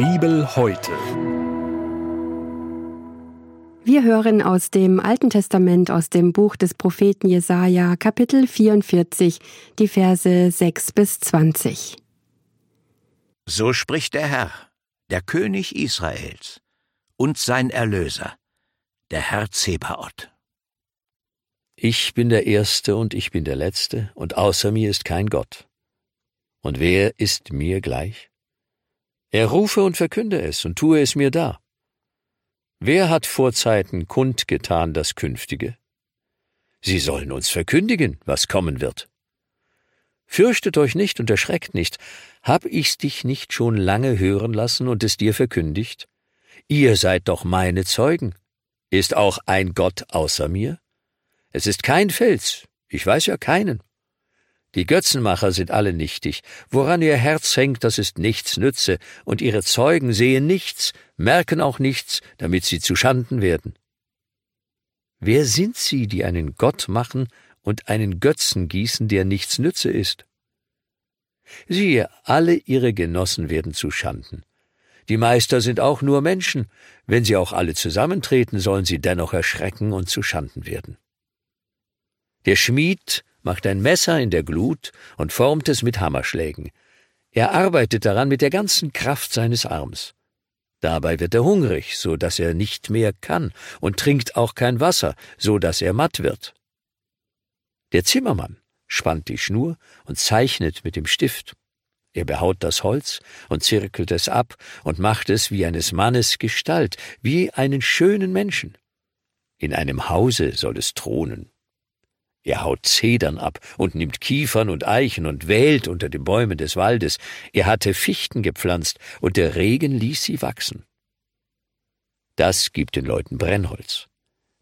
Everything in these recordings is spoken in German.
Bibel heute. Wir hören aus dem Alten Testament, aus dem Buch des Propheten Jesaja, Kapitel 44, die Verse 6 bis 20. So spricht der Herr, der König Israels und sein Erlöser, der Herr Zebaoth. Ich bin der Erste und ich bin der Letzte, und außer mir ist kein Gott. Und wer ist mir gleich? Er rufe und verkünde es und tue es mir dar. Wer hat vor Zeiten kundgetan das Künftige? Sie sollen uns verkündigen, was kommen wird. Fürchtet euch nicht und erschreckt nicht. Hab ich's dich nicht schon lange hören lassen und es dir verkündigt? Ihr seid doch meine Zeugen. Ist auch ein Gott außer mir? Es ist kein Fels, ich weiß ja keinen. Die Götzenmacher sind alle nichtig, woran ihr Herz hängt, das ist nichts nütze, und ihre Zeugen sehen nichts, merken auch nichts, damit sie zu Schanden werden. Wer sind sie, die einen Gott machen und einen Götzen gießen, der nichts nütze ist? Siehe, alle ihre Genossen werden zu Schanden. Die Meister sind auch nur Menschen, wenn sie auch alle zusammentreten, sollen sie dennoch erschrecken und zu Schanden werden. Der Schmied macht ein Messer in der Glut und formt es mit Hammerschlägen. Er arbeitet daran mit der ganzen Kraft seines Arms. Dabei wird er hungrig, so dass er nicht mehr kann, und trinkt auch kein Wasser, so dass er matt wird. Der Zimmermann spannt die Schnur und zeichnet mit dem Stift. Er behaut das Holz und zirkelt es ab und macht es wie eines Mannes Gestalt, wie einen schönen Menschen. In einem Hause soll es thronen. Er haut Zedern ab und nimmt Kiefern und Eichen und wählt unter den Bäumen des Waldes. Er hatte Fichten gepflanzt, und der Regen ließ sie wachsen. Das gibt den Leuten Brennholz.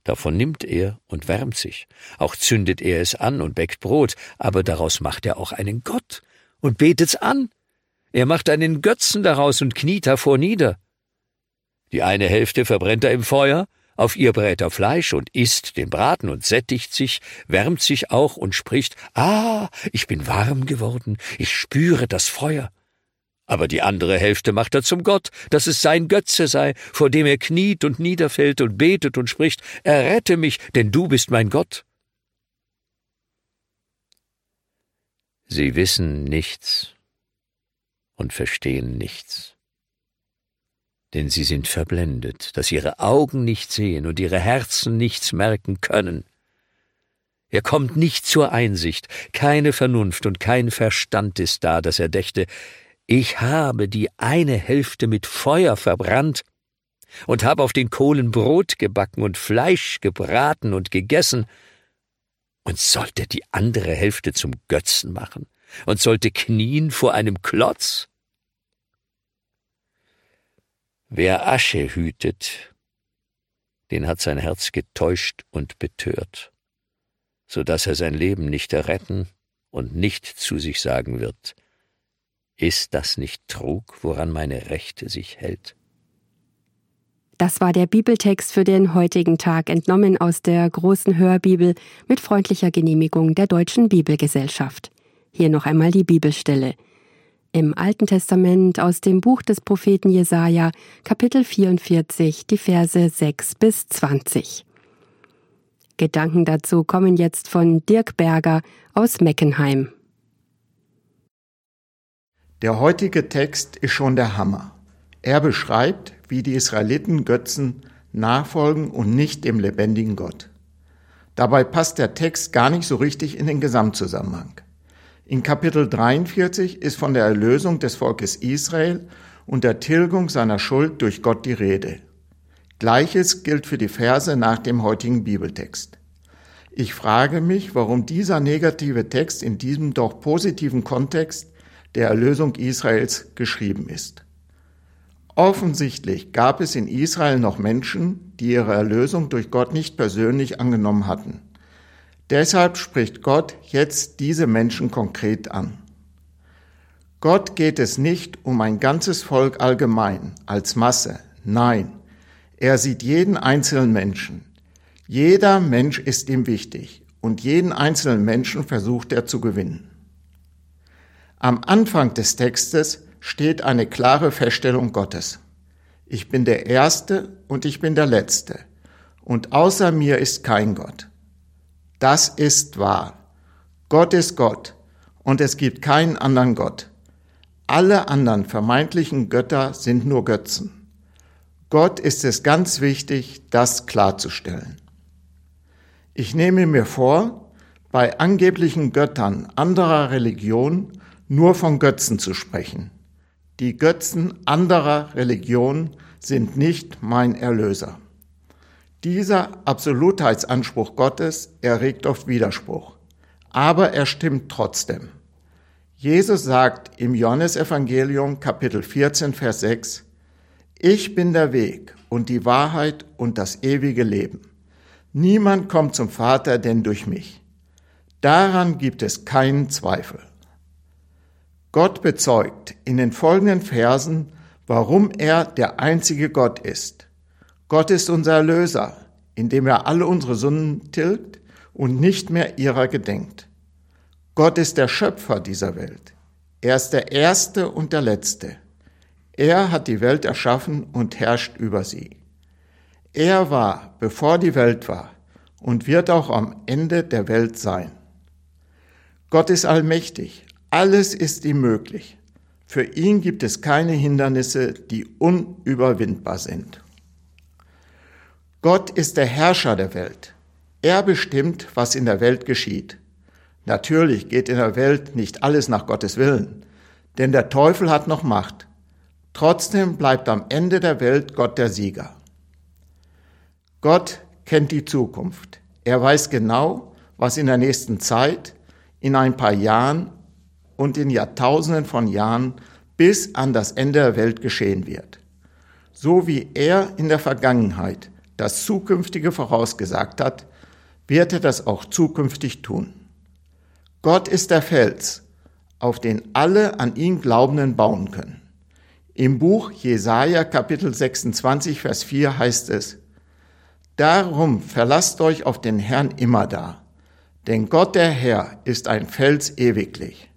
Davon nimmt er und wärmt sich. Auch zündet er es an und bäckt Brot, aber daraus macht er auch einen Gott und betet's an. Er macht einen Götzen daraus und kniet davor nieder. Die eine Hälfte verbrennt er im Feuer, auf ihr brät er Fleisch und isst den Braten und sättigt sich, wärmt sich auch und spricht, Ah, ich bin warm geworden, ich spüre das Feuer. Aber die andere Hälfte macht er zum Gott, dass es sein Götze sei, vor dem er kniet und niederfällt und betet und spricht, Errette mich, denn du bist mein Gott. Sie wissen nichts und verstehen nichts denn sie sind verblendet, dass ihre Augen nicht sehen und ihre Herzen nichts merken können. Er kommt nicht zur Einsicht, keine Vernunft und kein Verstand ist da, dass er dächte, ich habe die eine Hälfte mit Feuer verbrannt und habe auf den Kohlen Brot gebacken und Fleisch gebraten und gegessen, und sollte die andere Hälfte zum Götzen machen und sollte knien vor einem Klotz? Wer Asche hütet, den hat sein Herz getäuscht und betört, so dass er sein Leben nicht erretten und nicht zu sich sagen wird, ist das nicht Trug, woran meine Rechte sich hält? Das war der Bibeltext für den heutigen Tag, entnommen aus der großen Hörbibel mit freundlicher Genehmigung der Deutschen Bibelgesellschaft. Hier noch einmal die Bibelstelle im Alten Testament aus dem Buch des Propheten Jesaja, Kapitel 44, die Verse 6 bis 20. Gedanken dazu kommen jetzt von Dirk Berger aus Meckenheim. Der heutige Text ist schon der Hammer. Er beschreibt, wie die Israeliten Götzen nachfolgen und nicht dem lebendigen Gott. Dabei passt der Text gar nicht so richtig in den Gesamtzusammenhang. In Kapitel 43 ist von der Erlösung des Volkes Israel und der Tilgung seiner Schuld durch Gott die Rede. Gleiches gilt für die Verse nach dem heutigen Bibeltext. Ich frage mich, warum dieser negative Text in diesem doch positiven Kontext der Erlösung Israels geschrieben ist. Offensichtlich gab es in Israel noch Menschen, die ihre Erlösung durch Gott nicht persönlich angenommen hatten. Deshalb spricht Gott jetzt diese Menschen konkret an. Gott geht es nicht um ein ganzes Volk allgemein, als Masse. Nein, er sieht jeden einzelnen Menschen. Jeder Mensch ist ihm wichtig und jeden einzelnen Menschen versucht er zu gewinnen. Am Anfang des Textes steht eine klare Feststellung Gottes. Ich bin der Erste und ich bin der Letzte, und außer mir ist kein Gott. Das ist wahr. Gott ist Gott, und es gibt keinen anderen Gott. Alle anderen vermeintlichen Götter sind nur Götzen. Gott ist es ganz wichtig, das klarzustellen. Ich nehme mir vor, bei angeblichen Göttern anderer Religion nur von Götzen zu sprechen. Die Götzen anderer Religion sind nicht mein Erlöser. Dieser Absolutheitsanspruch Gottes erregt oft Widerspruch, aber er stimmt trotzdem. Jesus sagt im Johannesevangelium Kapitel 14, Vers 6, Ich bin der Weg und die Wahrheit und das ewige Leben. Niemand kommt zum Vater denn durch mich. Daran gibt es keinen Zweifel. Gott bezeugt in den folgenden Versen, warum er der einzige Gott ist. Gott ist unser Erlöser, indem er alle unsere Sünden tilgt und nicht mehr ihrer gedenkt. Gott ist der Schöpfer dieser Welt. Er ist der Erste und der Letzte. Er hat die Welt erschaffen und herrscht über sie. Er war, bevor die Welt war, und wird auch am Ende der Welt sein. Gott ist allmächtig, alles ist ihm möglich. Für ihn gibt es keine Hindernisse, die unüberwindbar sind. Gott ist der Herrscher der Welt. Er bestimmt, was in der Welt geschieht. Natürlich geht in der Welt nicht alles nach Gottes Willen, denn der Teufel hat noch Macht. Trotzdem bleibt am Ende der Welt Gott der Sieger. Gott kennt die Zukunft. Er weiß genau, was in der nächsten Zeit, in ein paar Jahren und in Jahrtausenden von Jahren bis an das Ende der Welt geschehen wird. So wie er in der Vergangenheit das Zukünftige vorausgesagt hat, wird er das auch zukünftig tun. Gott ist der Fels, auf den alle an ihn Glaubenden bauen können. Im Buch Jesaja Kapitel 26 Vers 4 heißt es, Darum verlasst euch auf den Herrn immer da, denn Gott der Herr ist ein Fels ewiglich.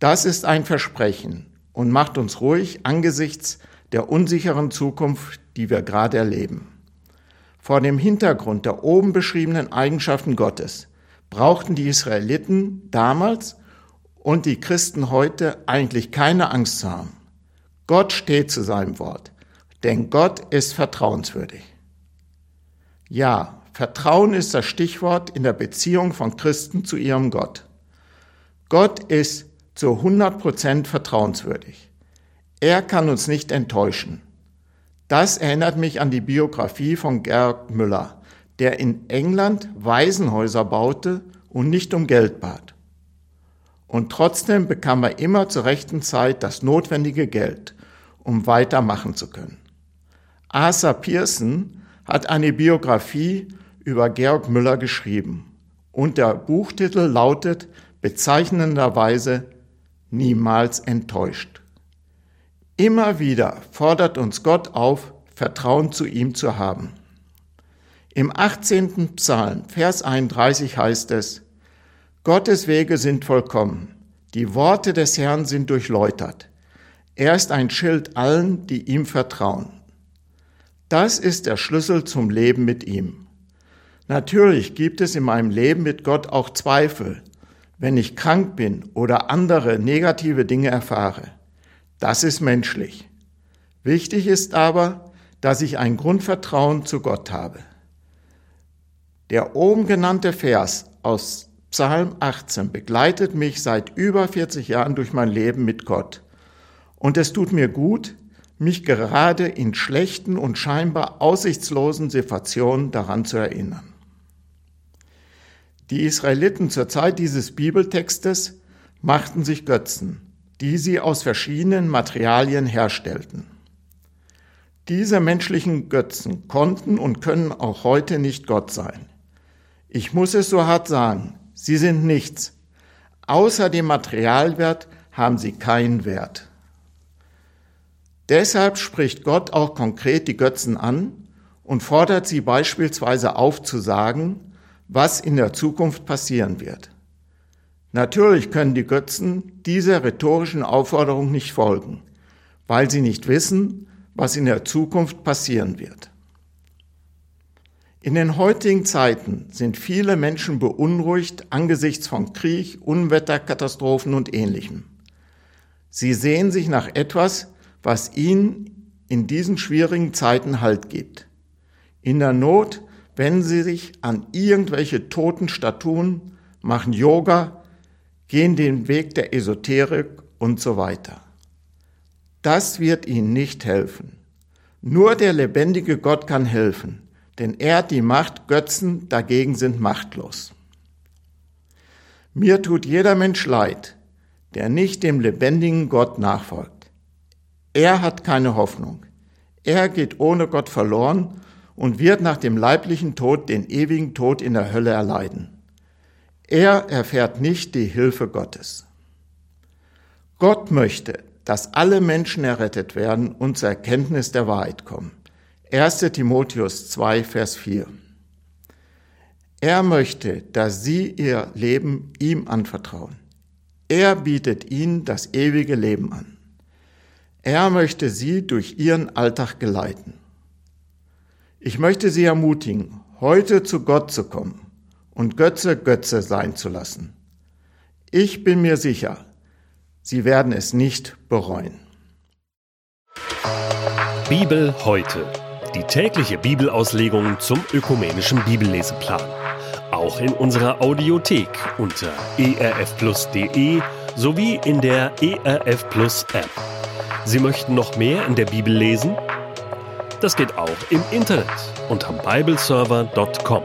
Das ist ein Versprechen und macht uns ruhig angesichts der unsicheren Zukunft, die wir gerade erleben. Vor dem Hintergrund der oben beschriebenen Eigenschaften Gottes brauchten die Israeliten damals und die Christen heute eigentlich keine Angst zu haben. Gott steht zu seinem Wort, denn Gott ist vertrauenswürdig. Ja, Vertrauen ist das Stichwort in der Beziehung von Christen zu ihrem Gott. Gott ist zu 100 Prozent vertrauenswürdig. Er kann uns nicht enttäuschen. Das erinnert mich an die Biografie von Georg Müller, der in England Waisenhäuser baute und nicht um Geld bat. Und trotzdem bekam er immer zur rechten Zeit das notwendige Geld, um weitermachen zu können. Arthur Pearson hat eine Biografie über Georg Müller geschrieben und der Buchtitel lautet bezeichnenderweise Niemals enttäuscht. Immer wieder fordert uns Gott auf, Vertrauen zu ihm zu haben. Im 18. Psalm, Vers 31 heißt es, Gottes Wege sind vollkommen, die Worte des Herrn sind durchläutert. Er ist ein Schild allen, die ihm vertrauen. Das ist der Schlüssel zum Leben mit ihm. Natürlich gibt es in meinem Leben mit Gott auch Zweifel, wenn ich krank bin oder andere negative Dinge erfahre. Das ist menschlich. Wichtig ist aber, dass ich ein Grundvertrauen zu Gott habe. Der oben genannte Vers aus Psalm 18 begleitet mich seit über 40 Jahren durch mein Leben mit Gott. Und es tut mir gut, mich gerade in schlechten und scheinbar aussichtslosen Situationen daran zu erinnern. Die Israeliten zur Zeit dieses Bibeltextes machten sich Götzen, die sie aus verschiedenen Materialien herstellten. Diese menschlichen Götzen konnten und können auch heute nicht Gott sein. Ich muss es so hart sagen, sie sind nichts. Außer dem Materialwert haben sie keinen Wert. Deshalb spricht Gott auch konkret die Götzen an und fordert sie beispielsweise auf zu sagen, was in der Zukunft passieren wird. Natürlich können die Götzen dieser rhetorischen Aufforderung nicht folgen, weil sie nicht wissen, was in der Zukunft passieren wird. In den heutigen Zeiten sind viele Menschen beunruhigt angesichts von Krieg, Unwetter, Katastrophen und ähnlichem. Sie sehen sich nach etwas, was ihnen in diesen schwierigen Zeiten Halt gibt. In der Not wenden sie sich an irgendwelche toten Statuen, machen Yoga, gehen den Weg der Esoterik und so weiter. Das wird ihnen nicht helfen. Nur der lebendige Gott kann helfen, denn er hat die Macht, Götzen dagegen sind machtlos. Mir tut jeder Mensch leid, der nicht dem lebendigen Gott nachfolgt. Er hat keine Hoffnung. Er geht ohne Gott verloren und wird nach dem leiblichen Tod den ewigen Tod in der Hölle erleiden. Er erfährt nicht die Hilfe Gottes. Gott möchte, dass alle Menschen errettet werden und zur Erkenntnis der Wahrheit kommen. 1. Timotheus 2, Vers 4. Er möchte, dass sie ihr Leben ihm anvertrauen. Er bietet ihnen das ewige Leben an. Er möchte sie durch ihren Alltag geleiten. Ich möchte Sie ermutigen, heute zu Gott zu kommen und Götze Götze sein zu lassen. Ich bin mir sicher, Sie werden es nicht bereuen. Bibel heute. Die tägliche Bibelauslegung zum ökumenischen Bibelleseplan. Auch in unserer Audiothek unter erfplus.de sowie in der ERF Plus App. Sie möchten noch mehr in der Bibel lesen? Das geht auch im Internet unter bibleserver.com.